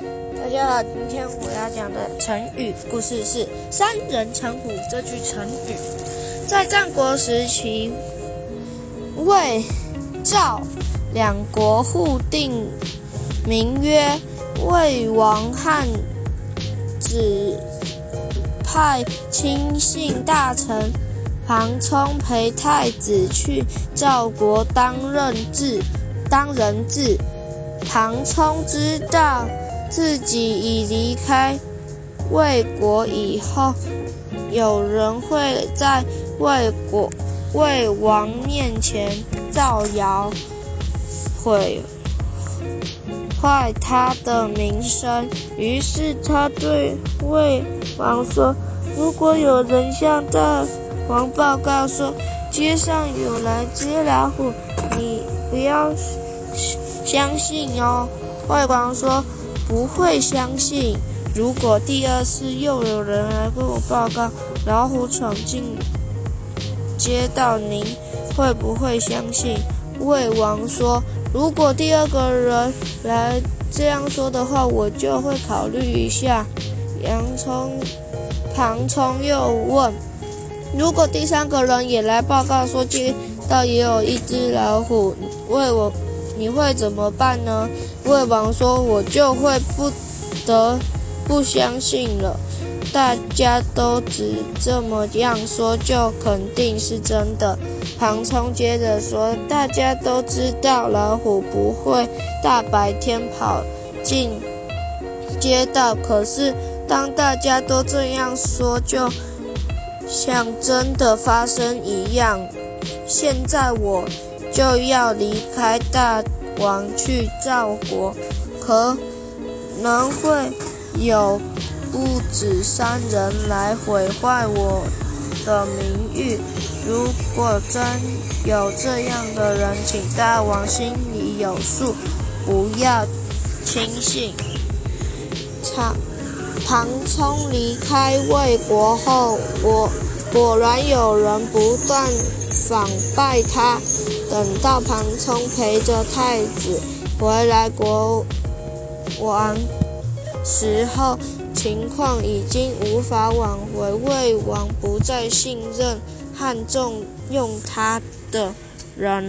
大家好，今天我要讲的成语故事是“三人成虎”这句成语。在战国时期，魏、赵两国互定名曰，魏王汉指派亲信大臣庞冲陪太子去赵国当任质，当人质。庞冲知道。自己已离开魏国以后，有人会在魏国魏王面前造谣，毁坏他的名声。于是他对魏王说：“如果有人向大王报告说街上有来接老虎，你不要相信哦。”魏王说。不会相信。如果第二次又有人来跟我报告老虎闯进街道，您会不会相信？魏王说：“如果第二个人来这样说的话，我就会考虑一下。”洋葱庞冲又问：“如果第三个人也来报告说街道也有一只老虎，魏王？”你会怎么办呢？魏王说：“我就会不得不相信了。大家都只这么样说，就肯定是真的。”庞冲接着说：“大家都知道老虎不会大白天跑进街道，可是当大家都这样说，就像真的发生一样。现在我。”就要离开大王去赵国，可能会有不止三人来毁坏我的名誉。如果真有这样的人，请大王心里有数，不要轻信。庞庞冲离开魏国后，果果然有人不断反败他。等到庞冲陪着太子回来国王时候，情况已经无法挽回。魏王不再信任汉中用他的人。